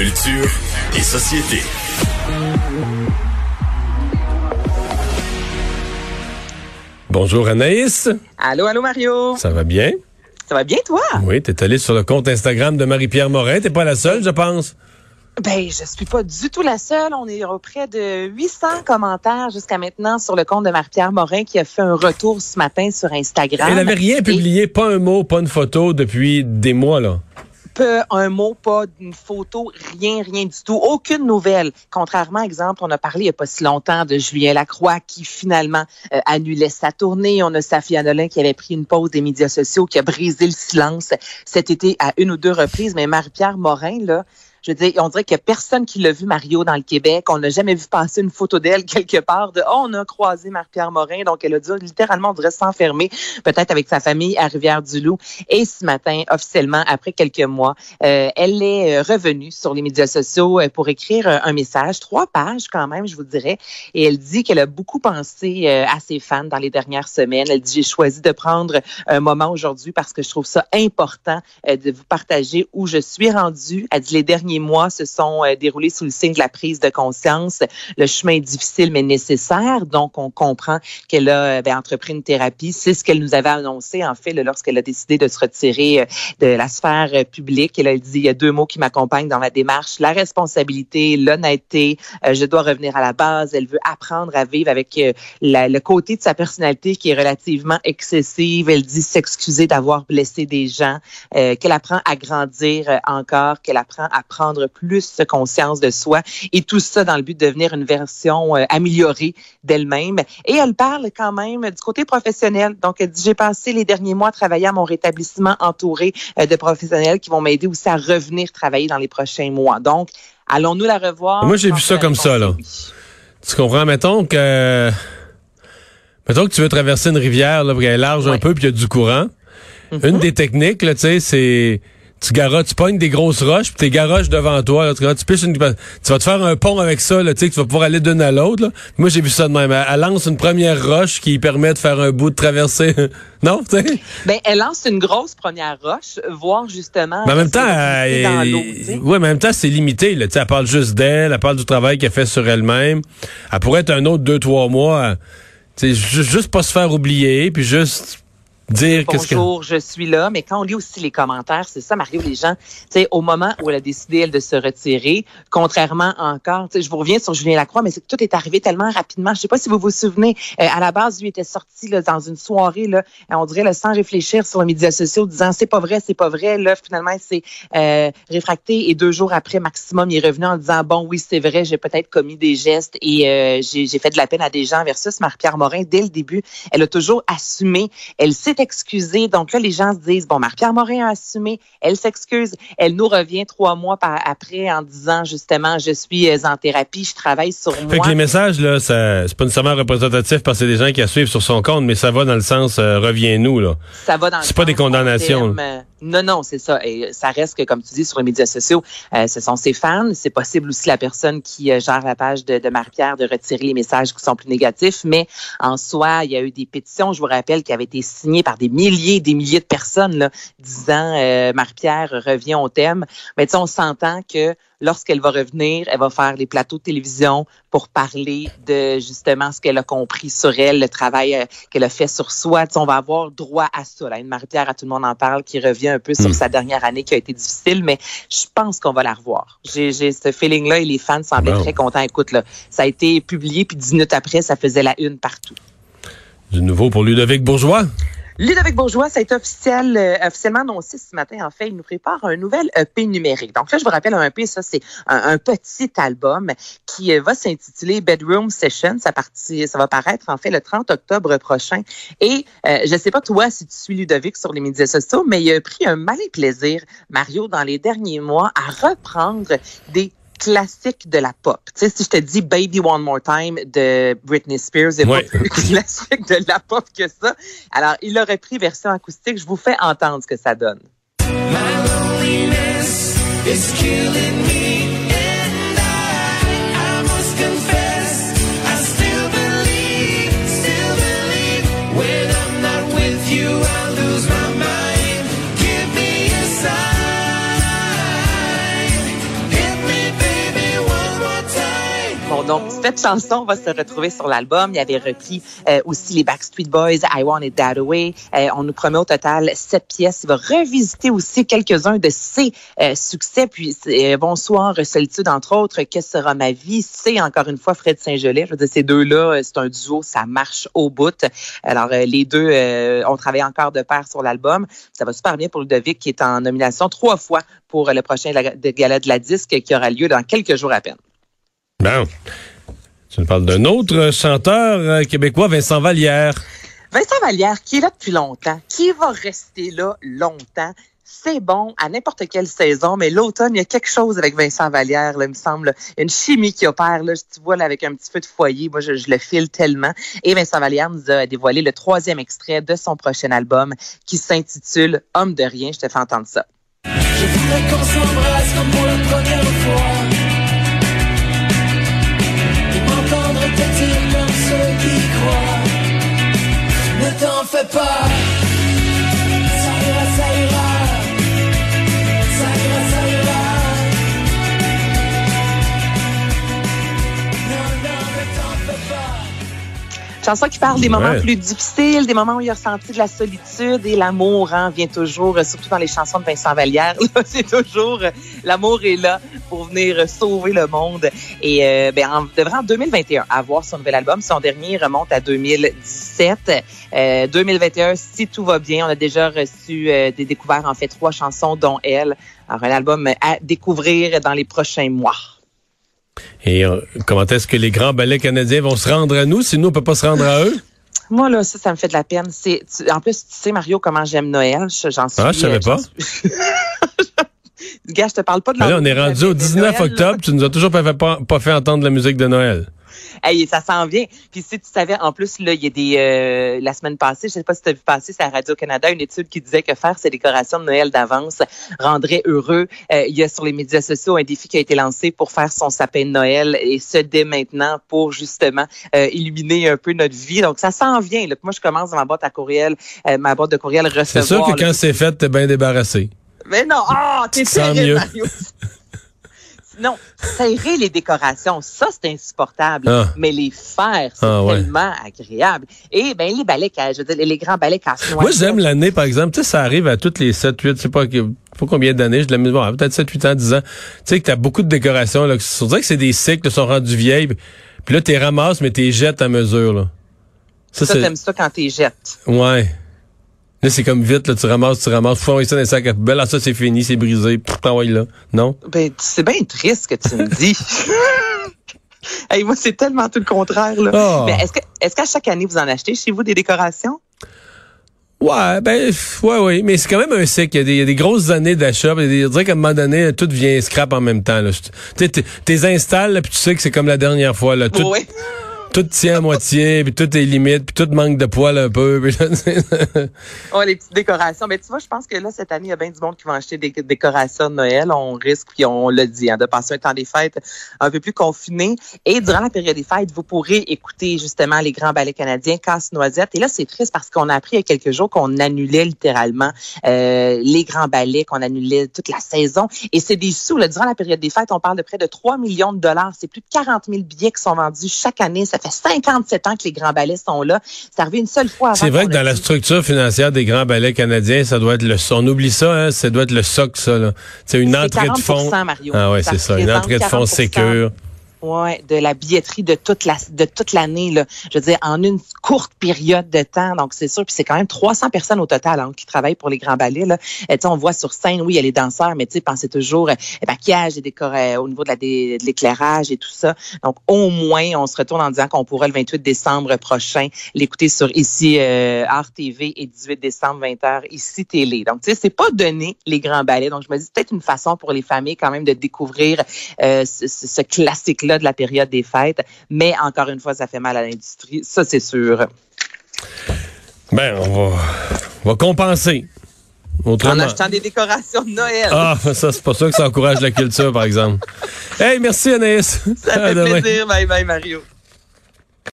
Culture et société. Bonjour Anaïs. Allô, allô Mario. Ça va bien? Ça va bien toi? Oui, t'es allé sur le compte Instagram de Marie-Pierre Morin. T'es pas la seule, je pense. Ben, je suis pas du tout la seule. On est auprès de 800 commentaires jusqu'à maintenant sur le compte de Marie-Pierre Morin qui a fait un retour ce matin sur Instagram. Elle n'avait rien publié, pas un mot, pas une photo depuis des mois, là. Un mot, pas une photo, rien, rien du tout. Aucune nouvelle. Contrairement, exemple, on a parlé il n'y a pas si longtemps de Julien Lacroix qui finalement euh, annulait sa tournée. On a Safia Nolin qui avait pris une pause des médias sociaux, qui a brisé le silence cet été à une ou deux reprises. Mais Marie-Pierre Morin, là, je veux dire, on dirait qu'il n'y a personne qui l'a vu Mario dans le Québec. On n'a jamais vu passer une photo d'elle quelque part de oh, on a croisé Marie-Pierre Morin. Donc, elle a dû littéralement, on dirait s'enfermer, peut-être avec sa famille à Rivière-du-Loup. Et ce matin, officiellement, après quelques mois, euh, elle est euh, revenue sur les médias sociaux euh, pour écrire un message, trois pages quand même, je vous dirais. Et elle dit qu'elle a beaucoup pensé à ses fans dans les dernières semaines. Elle dit j'ai choisi de prendre un moment aujourd'hui parce que je trouve ça important de vous partager où je suis rendue. Elle dit les derniers mois se sont euh, déroulés sous le signe de la prise de conscience. Le chemin est difficile mais nécessaire, donc on comprend qu'elle a euh, ben, entrepris une thérapie. C'est ce qu'elle nous avait annoncé en fait lorsqu'elle a décidé de se retirer euh, de la sphère publique. Elle a dit il y a deux mots qui m'accompagnent dans ma démarche la responsabilité, l'honnêteté. je dois revenir à la base. Elle veut apprendre à vivre avec le côté de sa personnalité qui est relativement excessive. Elle dit s'excuser d'avoir blessé des gens, qu'elle apprend à grandir encore, qu'elle apprend à prendre prendre plus conscience de soi et tout ça dans le but de devenir une version euh, améliorée d'elle-même. Et elle parle quand même du côté professionnel. Donc, elle dit, j'ai passé les derniers mois à travailler à mon rétablissement entouré euh, de professionnels qui vont m'aider aussi à revenir travailler dans les prochains mois. Donc, allons-nous la revoir? Moi, j'ai vu ça comme ça, là. Tu comprends? Mettons que... Mettons que tu veux traverser une rivière, là, qu'elle est large un peu, puis il y a du courant. Mm-hmm. Une des techniques, là, tu sais, c'est tu garoches, tu pognes des grosses roches, puis t'es garoches devant toi. Là, tu, tu, une, tu vas te faire un pont avec ça, là, tu tu vas pouvoir aller d'une à l'autre. Moi, j'ai vu ça de même. Elle lance une première roche qui permet de faire un bout de traversée. non, tu sais? Ben, elle lance une grosse première roche, voire justement. Mais en même temps, elle, ouais, mais en même temps, c'est limité. Là, elle parle juste d'elle, elle parle du travail qu'elle fait sur elle-même. Elle pourrait être un autre deux, trois mois. Tu juste pas se faire oublier, puis juste dire bonjour, je suis là. Mais quand on lit aussi les commentaires, c'est ça, Mario, les gens, tu sais, au moment où elle a décidé, elle, de se retirer, contrairement encore, tu je vous reviens sur Julien Lacroix, mais c'est que tout est arrivé tellement rapidement. Je sais pas si vous vous souvenez, euh, à la base, lui était sorti là, dans une soirée, là, on dirait, là, sans réfléchir sur les médias sociaux, disant c'est pas vrai, c'est pas vrai. Là, finalement, c'est euh, réfracté et deux jours après, maximum, il est revenu en disant bon, oui, c'est vrai, j'ai peut-être commis des gestes et euh, j'ai fait de la peine à des gens versus Marie-Pierre Morin. Dès le début, elle a toujours assumé, elle s'est excusée. Donc là, les gens se disent, bon, Marie-Pierre Morin a assumé, elle s'excuse, elle nous revient trois mois après en disant justement, je suis euh, en thérapie, je travaille sur moi. Fait que les messages, là, c'est pas nécessairement représentatif parce que c'est des gens qui la suivent sur son compte, mais ça va dans le sens, euh, reviens-nous, là. Ça va dans le C'est pas des condamnations. Non, non, c'est ça. Et ça reste que, comme tu dis, sur les médias sociaux, euh, ce sont ses fans. C'est possible aussi la personne qui euh, gère la page de, de Marie-Pierre de retirer les messages qui sont plus négatifs. Mais en soi, il y a eu des pétitions, je vous rappelle, qui avaient été signées par des milliers des milliers de personnes là, disant euh, Marie-Pierre revient au thème. Mais tu sais, on s'entend que lorsqu'elle va revenir, elle va faire les plateaux de télévision pour parler de justement ce qu'elle a compris sur elle, le travail qu'elle a fait sur soi. Tu sais, on va avoir droit à ça. Là. Une Marie-Pierre, à tout le monde en parle, qui revient un peu sur hmm. sa dernière année qui a été difficile, mais je pense qu'on va la revoir. J'ai ce feeling-là et les fans semblaient très contents. Écoute, là, ça a été publié, puis dix minutes après, ça faisait la une partout. Du nouveau pour Ludovic Bourgeois. Ludovic Bourgeois, ça a été officiel, euh, officiellement annoncé ce matin. En fait, il nous prépare un nouvel EP numérique. Donc là, je vous rappelle un EP, ça, c'est un, petit album qui euh, va s'intituler Bedroom Session. Ça, partit, ça va paraître, en fait, le 30 octobre prochain. Et euh, je ne sais pas, toi, si tu suis Ludovic sur les médias sociaux, mais il a pris un malin plaisir, Mario, dans les derniers mois, à reprendre des classique de la pop. Tu sais, si je te dis Baby One More Time de Britney Spears, c'est pas plus classique de la pop que ça. Alors, il aurait pris version acoustique. Je vous fais entendre ce que ça donne. Donc, cette chanson va se retrouver sur l'album. Il y avait repris euh, aussi les Backstreet Boys, I Want It That Way. Euh, on nous promet au total sept pièces. Il va revisiter aussi quelques-uns de ses euh, succès. Puis, Bonsoir, Solitude, entre autres, Que sera ma vie? C'est encore une fois Fred Saint-Gelais. Je veux dire, ces deux-là, c'est un duo, ça marche au bout. Alors, les deux ont travaillé encore de pair sur l'album. Ça va super bien pour Ludovic, qui est en nomination trois fois pour le prochain gala de la disque qui aura lieu dans quelques jours à peine. Bon. Tu nous parles d'un autre chanteur euh, québécois, Vincent Vallière. Vincent Vallière, qui est là depuis longtemps, qui va rester là longtemps. C'est bon à n'importe quelle saison, mais l'automne, il y a quelque chose avec Vincent Vallière, là, il me semble. Il y a une chimie qui opère, là, tu vois, là, avec un petit feu de foyer. Moi, je, le file tellement. Et Vincent Vallière nous a dévoilé le troisième extrait de son prochain album qui s'intitule Homme de rien. Je te fais entendre ça. Je voudrais qu'on s'embrasse comme pour la première Ne pas. Chanson qui parle des moments plus difficiles, des moments où il a ressenti de la solitude et l'amour hein, vient toujours, euh, surtout dans les chansons de Vincent Vallière, c'est toujours euh, l'amour est là pour venir sauver le monde. Et euh, ben, en, devrait en 2021 avoir son nouvel album. Son dernier remonte à 2017. 2021, si tout va bien, on a déjà reçu des découvertes, en fait, trois chansons, dont elle. Alors, un album à découvrir dans les prochains mois. Et comment est-ce que les grands ballets canadiens vont se rendre à nous si nous, on peut pas se rendre à eux? Moi, là, ça, ça me fait de la peine. C'est, en plus, tu sais, Mario, comment j'aime Noël. J'en suis. Ah, je savais pas. Gars, je te parle pas de la. on est rendu au 19 octobre. Tu nous as toujours pas fait, pas fait entendre la musique de Noël. Hey, ça s'en vient. Puis si tu savais, en plus, là, il y a des euh, la semaine passée, je sais pas si tu as vu passer, c'est à Radio-Canada, une étude qui disait que faire ces décorations de Noël d'avance rendrait heureux. Euh, il y a sur les médias sociaux un défi qui a été lancé pour faire son sapin de Noël et ce dès maintenant pour justement euh, illuminer un peu notre vie. Donc ça s'en vient. Là. Moi, je commence dans ma boîte à courriel, ma boîte de courriel recevoir. C'est sûr que quand c'est fait, t'es bien débarrassé. Mais non, ah, oh, t'es terrible, Mario. non, serrer les décorations, ça, c'est insupportable. Ah. Mais les faire, c'est ah, tellement agréable. Et ben les balais, je veux dire, les grands balais casse Moi, j'aime l'année, par exemple. Tu sais, ça arrive à toutes les 7, 8, je sais pas, pas combien d'années, je de la bon, peut-être 7, 8 ans, 10 ans. Tu sais, que t'as beaucoup de décorations, là. On dirait que c'est des cycles qui sont rendus vieilles. Puis là, t'es ramasses, mais t'es jettes à mesure, là. Ça, ça t'aimes ça quand t'es jettes. Ouais. Là, c'est comme vite, là, tu ramasses, tu ramasses, faut ça dans les sacs à poubelle. Ah, ça, c'est fini, c'est brisé. T'envoies là. Non? Ben, c'est bien triste que tu me dis. hey, moi, c'est tellement tout le contraire, là. Ah. Mais est-ce que, est-ce qu'à chaque année, vous en achetez chez vous des décorations? Ouais, ben, ouais, oui. Mais c'est quand même un cycle. Il y a des, grosses années d'achat. Je dirais qu'à un moment donné, tout devient scrap en même temps, là. Tu t'es installes, puis tu sais que c'est comme la dernière fois, là. Tout, oui tout tient à moitié, puis tout est limite, puis tout manque de poils un peu. Puis oh, les petites décorations. Mais tu vois, je pense que là, cette année, il y a bien du monde qui va acheter des décorations de Noël. On risque, puis on l'a dit, hein, de passer un temps des fêtes un peu plus confiné. Et durant la période des fêtes, vous pourrez écouter justement les grands ballets canadiens, Casse-Noisette. Et là, c'est triste parce qu'on a appris il y a quelques jours qu'on annulait littéralement euh, les grands ballets, qu'on annulait toute la saison. Et c'est des sous. Là, durant la période des fêtes, on parle de près de 3 millions de dollars. C'est plus de 40 000 billets qui sont vendus chaque année. Fait 57 ans que les grands ballets sont là. C'est arrivé une seule fois. C'est vrai que dans la structure financière des grands ballets canadiens, ça doit être le on oublie ça, hein, ça doit être le soc ça C'est une entrée de fonds. Ah ouais, c'est ça, une entrée de fonds sécure. Ouais, de la billetterie de toute la de toute l'année là. Je veux dire en une courte période de temps. Donc c'est sûr puis c'est quand même 300 personnes au total hein, qui travaillent pour les grands ballets là. Et, on voit sur scène oui, il y a les danseurs mais tu sais pensez toujours euh, maquillage et décor euh, au niveau de la de l'éclairage et tout ça. Donc au moins on se retourne en disant qu'on pourrait le 28 décembre prochain l'écouter sur ici euh, Art TV et 18 décembre 20h ici télé. Donc tu sais c'est pas donné les grands ballets. Donc je me dis peut-être une façon pour les familles quand même de découvrir euh, ce, ce classique là de la période des fêtes. Mais encore une fois, ça fait mal à l'industrie. Ça, c'est sûr. Ben, on va, compenser. En achetant des décorations de Noël. Ah, ça, c'est pas ça que ça encourage la culture, par exemple. Hey, merci Anaïs. Ça fait plaisir. Bye bye, Mario.